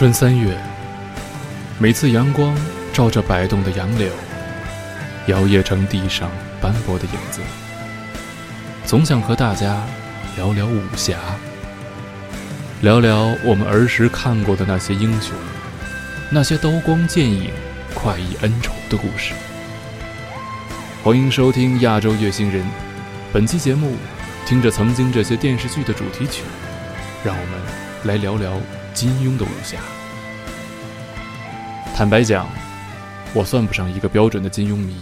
春三月，每次阳光照着摆动的杨柳，摇曳成地上斑驳的影子，总想和大家聊聊武侠，聊聊我们儿时看过的那些英雄，那些刀光剑影、快意恩仇的故事。欢迎收听《亚洲月星人》，本期节目，听着曾经这些电视剧的主题曲，让我们来聊聊。金庸的武侠，坦白讲，我算不上一个标准的金庸迷。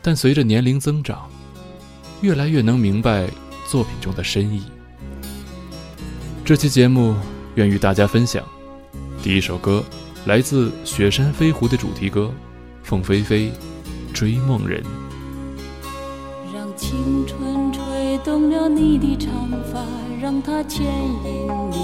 但随着年龄增长，越来越能明白作品中的深意。这期节目愿与大家分享第一首歌，来自《雪山飞狐》的主题歌《凤飞飞追梦人》。让青春吹动了你的长发，让它牵引你。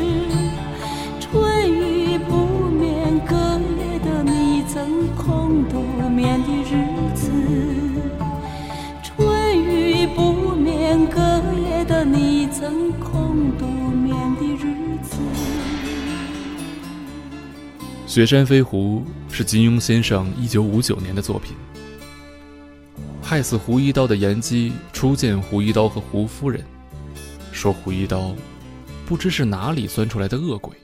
雪山飞狐是金庸先生一九五九年的作品。害死胡一刀的严姬初见胡一刀和胡夫人，说胡一刀不知是哪里钻出来的恶鬼，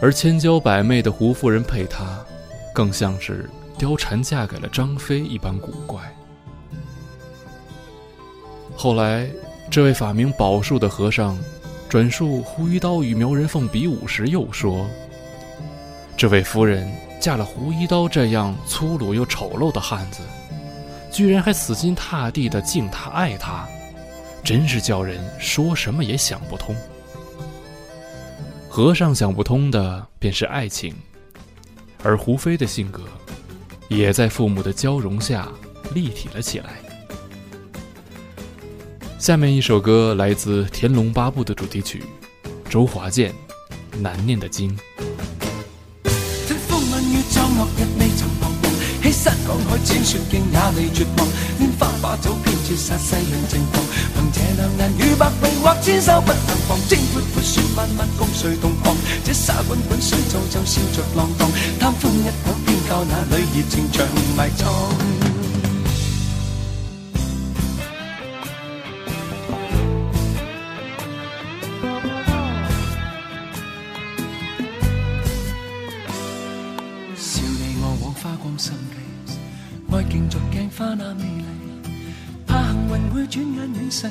而千娇百媚的胡夫人配他，更像是貂蝉嫁给了张飞一般古怪。后来，这位法名宝树的和尚转述胡一刀与苗人凤比武时，又说：“这位夫人嫁了胡一刀这样粗鲁又丑陋的汉子。”居然还死心塌地的敬他爱他，真是叫人说什么也想不通。和尚想不通的便是爱情，而胡飞的性格，也在父母的交融下立体了起来。下面一首歌来自《天龙八部》的主题曲，周华健《难念的经》。欺山赶海，千雪径也未绝望。拈花把酒，偏折煞世人情狂。凭这两眼与百臂或千手不能防。征阔阔雪漫漫，共谁同狂？这沙滚滚水皱皱，笑着浪荡。贪欢一晌，偏教那里热情长埋葬伤心计，爱镜逐镜花那美丽，怕幸运会转眼远逝，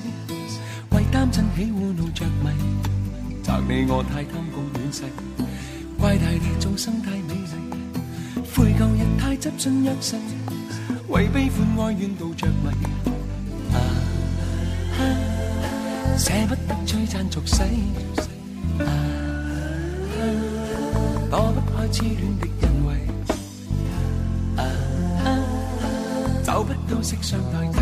为贪嗔喜恶怒着迷，责你我太贪功恋势，怪大地众生太美丽，悔旧日太执信一世，为悲欢哀怨妒着迷，啊，舍不得璀璨俗世，啊，躲不开痴恋的人。找不到色相代替。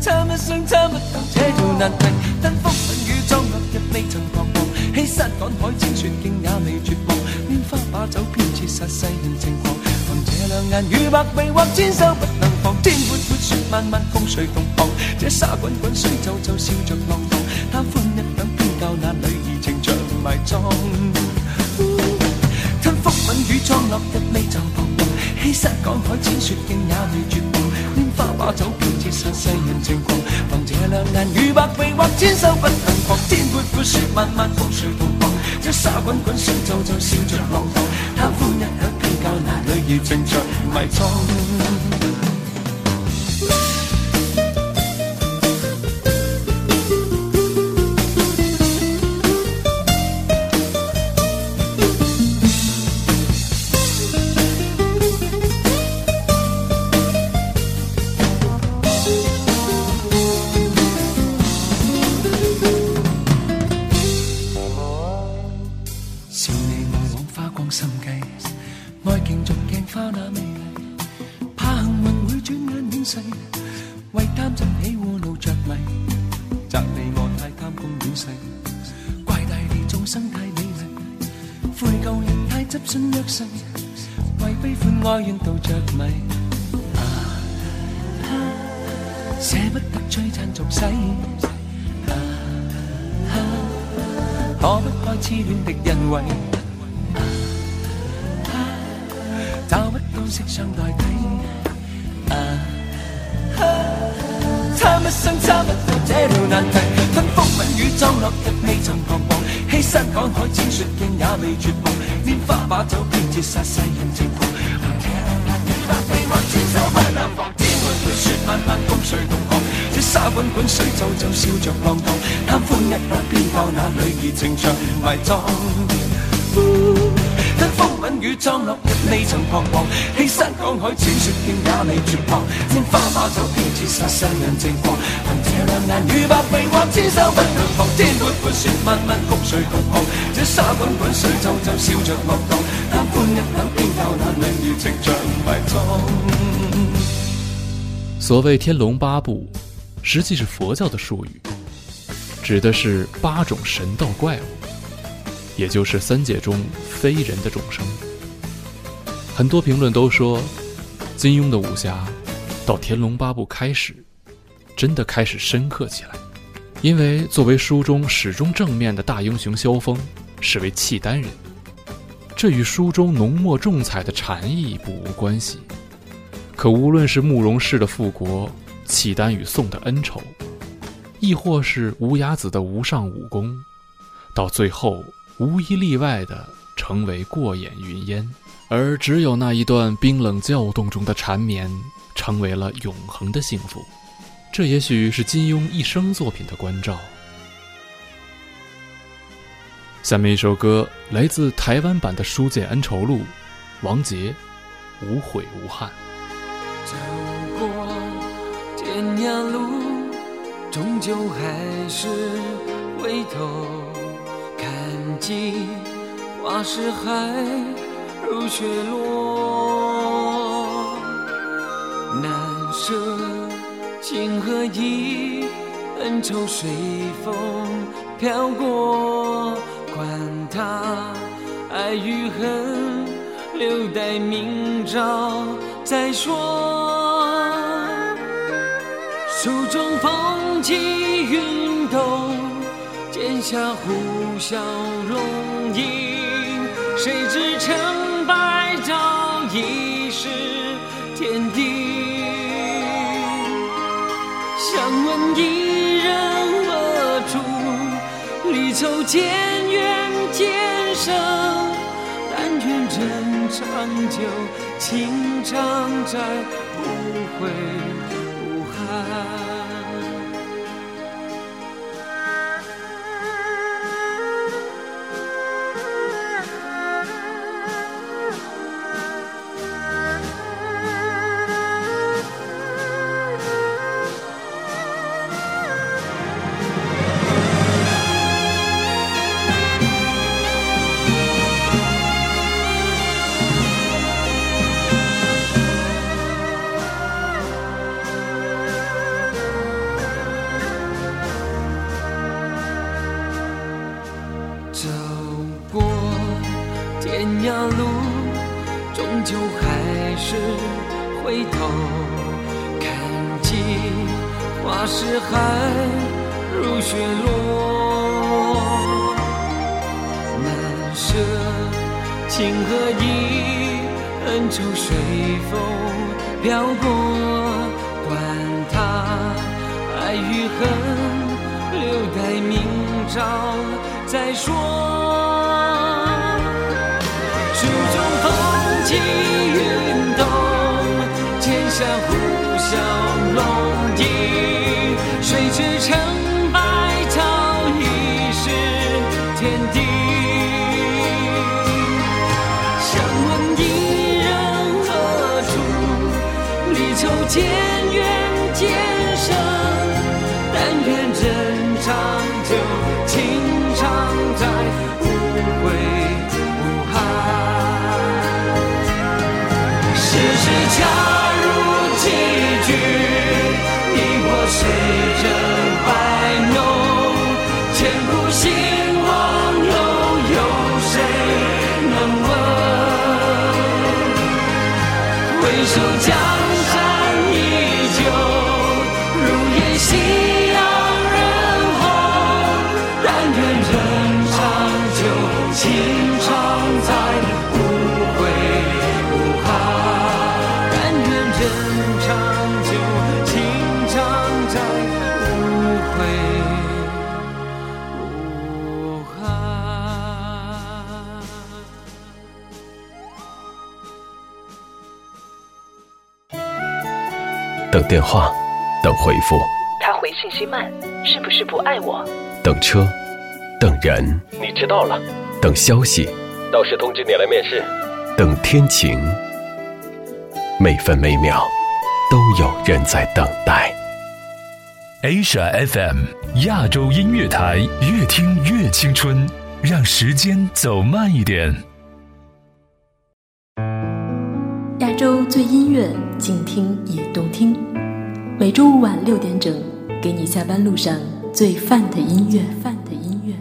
参一生参不到这条难题，吞风吻雨装落日未曾彷徨，欺山赶海千雪径也未绝望，拈花把酒偏折煞世人情狂，凭这两眼与百臂或千手不能防，天阔阔雪漫漫共谁同航？这沙滚滚水皱皱笑着浪荡，贪欢一晌偏教那女儿情长埋葬。吞风吻雨装落日未曾彷徨，欺山赶海千雪径也未绝望，拈花把酒便折煞。世人情狂，凭这两眼与百臂或千手不能防。天阔阔雪漫漫，风谁同航？这沙滚滚水皱皱，笑着浪荡，贪欢一刻，偏教那女儿情长埋葬。爱竞逐镜花那美丽，怕幸运会转眼远逝，为贪执起污怒着迷，责你我太贪功恋势，怪大地众生太美丽，悔旧人太执信约誓，为悲欢哀怨妒着迷。啊啊舍不得璀璨俗世，啊可不开痴恋的欣慰，找不到色相代替，啊啊参一生参不到这条难题，吞风吻雨装落日未曾彷徨，欺山赶海千雪径也未绝望，拈花把酒偏折煞世人情狂，这难遇百臂或千手不能防，天阔阔雪漫漫共谁同航，这沙滚滚水皱皱笑着浪荡，贪欢一刻偏教那女儿情长埋葬。风雨装落日未曾彷徨，欺山赶海千雪径也未绝望，拈花把酒偏折煞世人情狂，凭这两眼与百臂或千手不能防，天阔阔雪漫漫共谁同航，这沙滚滚水皱皱笑着浪荡，贪欢一刻偏教那女儿情长埋葬。所谓“天龙八部”，实际是佛教的术语，指的是八种神道怪物，也就是三界中非人的众生。很多评论都说，金庸的武侠到《天龙八部》开始，真的开始深刻起来。因为作为书中始终正面的大英雄萧峰是位契丹人，这与书中浓墨重彩的禅意不无关系。可无论是慕容氏的复国、契丹与宋的恩仇，亦或是无崖子的无上武功，到最后无一例外的成为过眼云烟，而只有那一段冰冷躁动中的缠绵，成为了永恒的幸福。这也许是金庸一生作品的关照。下面一首歌来自台湾版的《书剑恩仇录》，王杰，《无悔无憾》。走过天涯路，终究还是回头看尽花是海，如雪落。难舍情和义，恩仇随风飘过，管他爱与恨，留待明朝再说。手中风起云动，剑下呼啸龙已是天地。想问伊人何处？离愁渐远渐生，但愿人长久，情长在，无悔照再说。艺术家。电话，等回复。他回信息慢，是不是不爱我？等车，等人。你知道了。等消息，到时通知你来面试。等天晴，每分每秒都有人在等待。Asia FM 亚洲音乐台，越听越青春，让时间走慢一点。洲最音乐，静听也动听。每周五晚六点整，给你下班路上最范的音乐。范的音乐。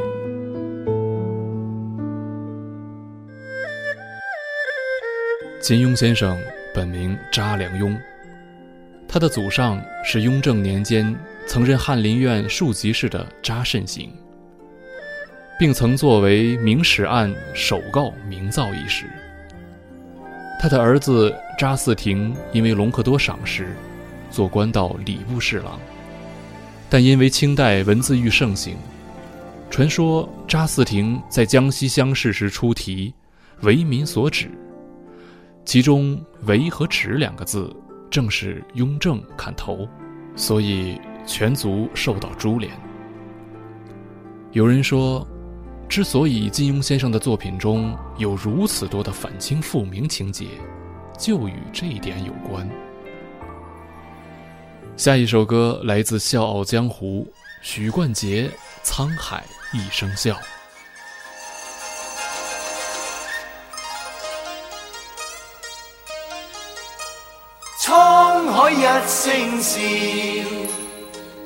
金庸先生本名查良镛，他的祖上是雍正年间曾任翰林院庶吉士的查慎行，并曾作为明史案首告明造一时。他的儿子查嗣庭因为隆科多赏识，做官到礼部侍郎。但因为清代文字狱盛行，传说查嗣庭在江西乡试时出题为民所指，其中“为”和“指”两个字正是雍正砍头，所以全族受到株连。有人说。之所以金庸先生的作品中有如此多的反清复明情节，就与这一点有关。下一首歌来自《笑傲江湖》，许冠杰《沧海一声笑》。沧海一声笑，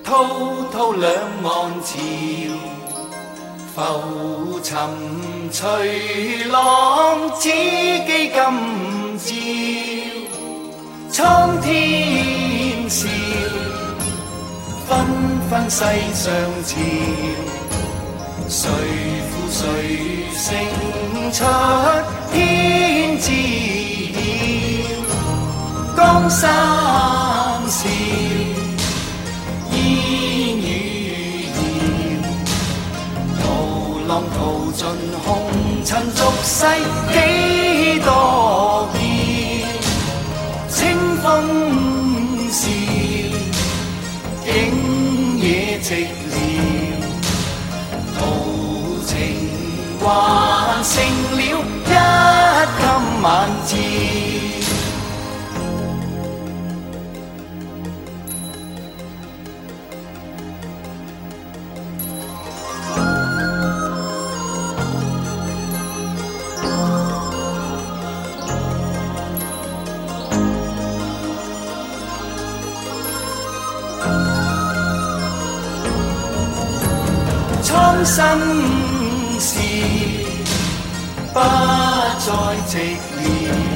滔滔两岸潮。浮沉随浪，只记今朝。苍天笑，纷纷世上潮。谁负谁胜出天知晓？江山笑。烟浪淘尽红尘俗世几多变，清风笑，景野寂寥，豪情还剩了一襟晚照。生事不再寂寥，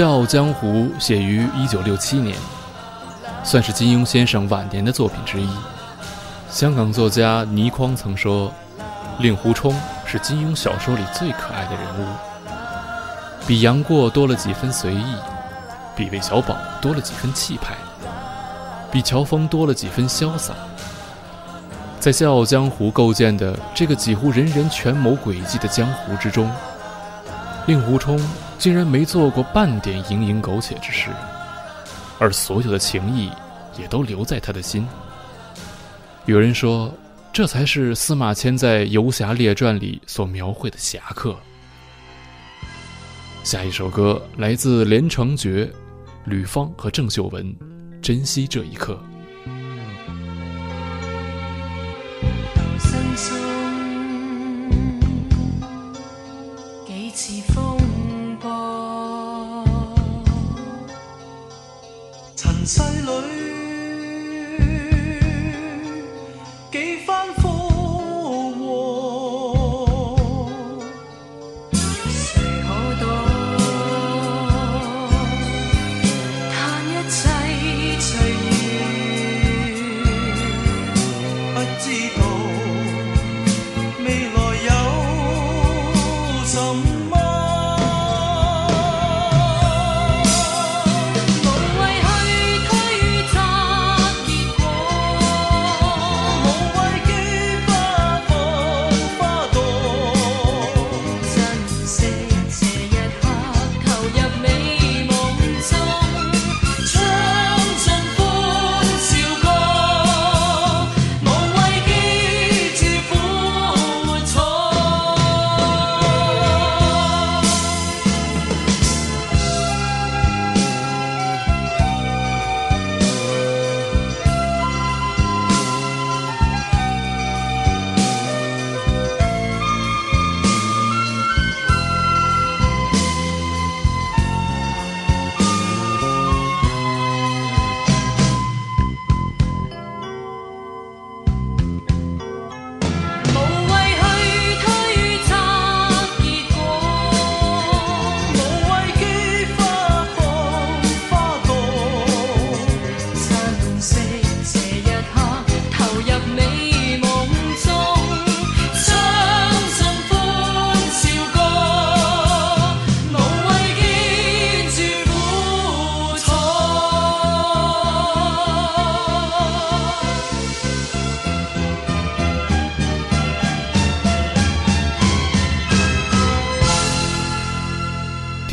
笑傲江湖》写于一九六七年，算是金庸先生晚年的作品之一。香港作家倪匡曾说：“令狐冲是金庸小说里最可爱的人物，比杨过多了几分随意，比韦小宝多了几分气派，比乔峰多了几分潇洒。”在《笑傲江湖》构建的这个几乎人人权谋诡计的江湖之中，令狐冲。竟然没做过半点蝇营苟且之事而所有的情谊也都留在他的心。有人说这才是司马迁在游侠列传里所描绘的侠客。下一首歌来自连城诀吕方和郑秀文珍惜这一刻。尘世里。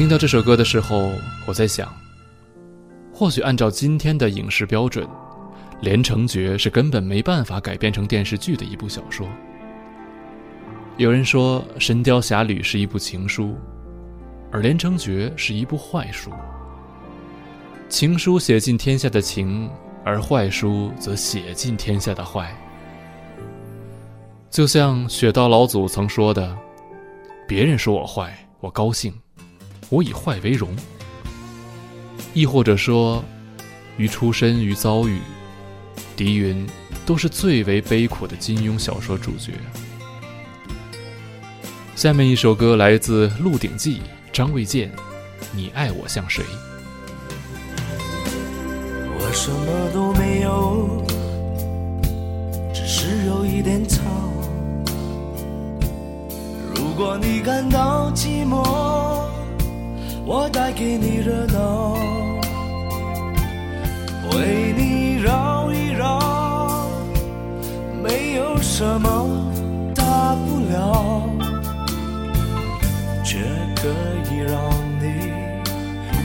听到这首歌的时候，我在想，或许按照今天的影视标准，《连城诀》是根本没办法改编成电视剧的一部小说。有人说，《神雕侠侣》是一部情书，而《连城诀》是一部坏书。情书写尽天下的情，而坏书则写尽天下的坏。就像雪道老祖曾说的：“别人说我坏，我高兴。”我以坏为荣，亦或者说，于出身于遭遇，狄云都是最为悲苦的金庸小说主角。下面一首歌来自《鹿鼎记》，张卫健，《你爱我像谁》。我什么都没有，只是有一点草。如果你感到寂寞。我带给你热闹，为你绕一绕，没有什么大不了，却可以让你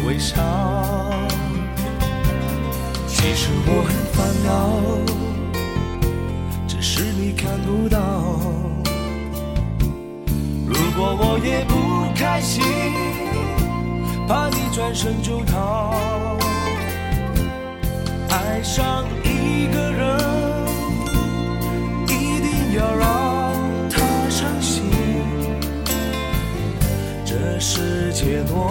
微笑。其实我很烦恼，只是你看不到。如果我也不开心。怕你转身就逃，爱上一个人，一定要让他伤心。这世界多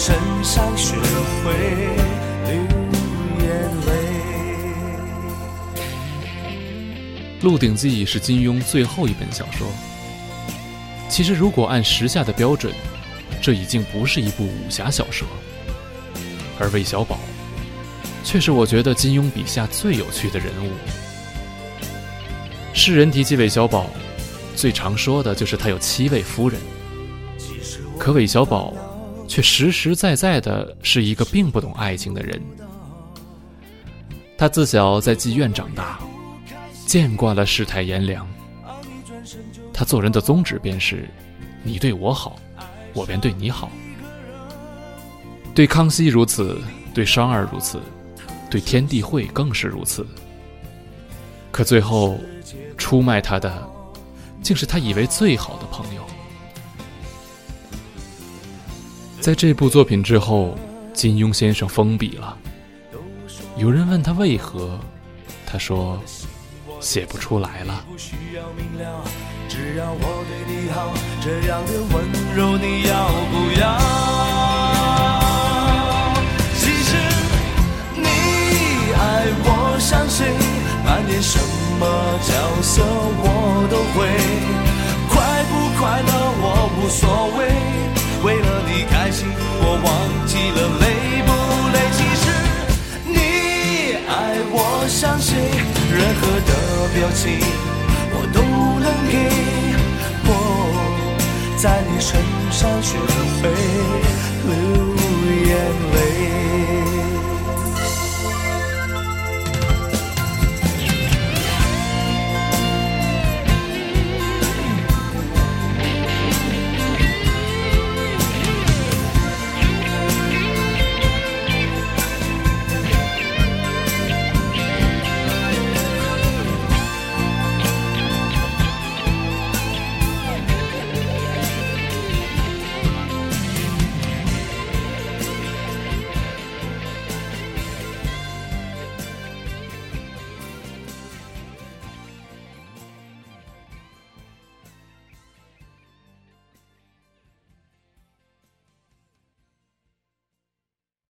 身上学会流眼泪。《鹿鼎记》是金庸最后一本小说。其实，如果按时下的标准，这已经不是一部武侠小说。而韦小宝却是我觉得金庸笔下最有趣的人物。世人提起韦小宝，最常说的就是他有七位夫人。可韦小宝却实实在在的是一个并不懂爱情的人。他自小在妓院长大，见惯了世态炎凉。他做人的宗旨便是：你对我好，我便对你好。对康熙如此，对双儿如此，对天地会更是如此。可最后，出卖他的，竟是他以为最好的朋友。在这部作品之后，金庸先生封笔了。有人问他为何，他说：“写不出来了。”只要我对你好，这样的温柔你要不要？其实你爱我像谁，扮演什么角色我都会，快不快乐我无所谓，为了你我忘记了累不累。其实你爱我相信，任何的表情我都能给。我在你身上学会流眼泪。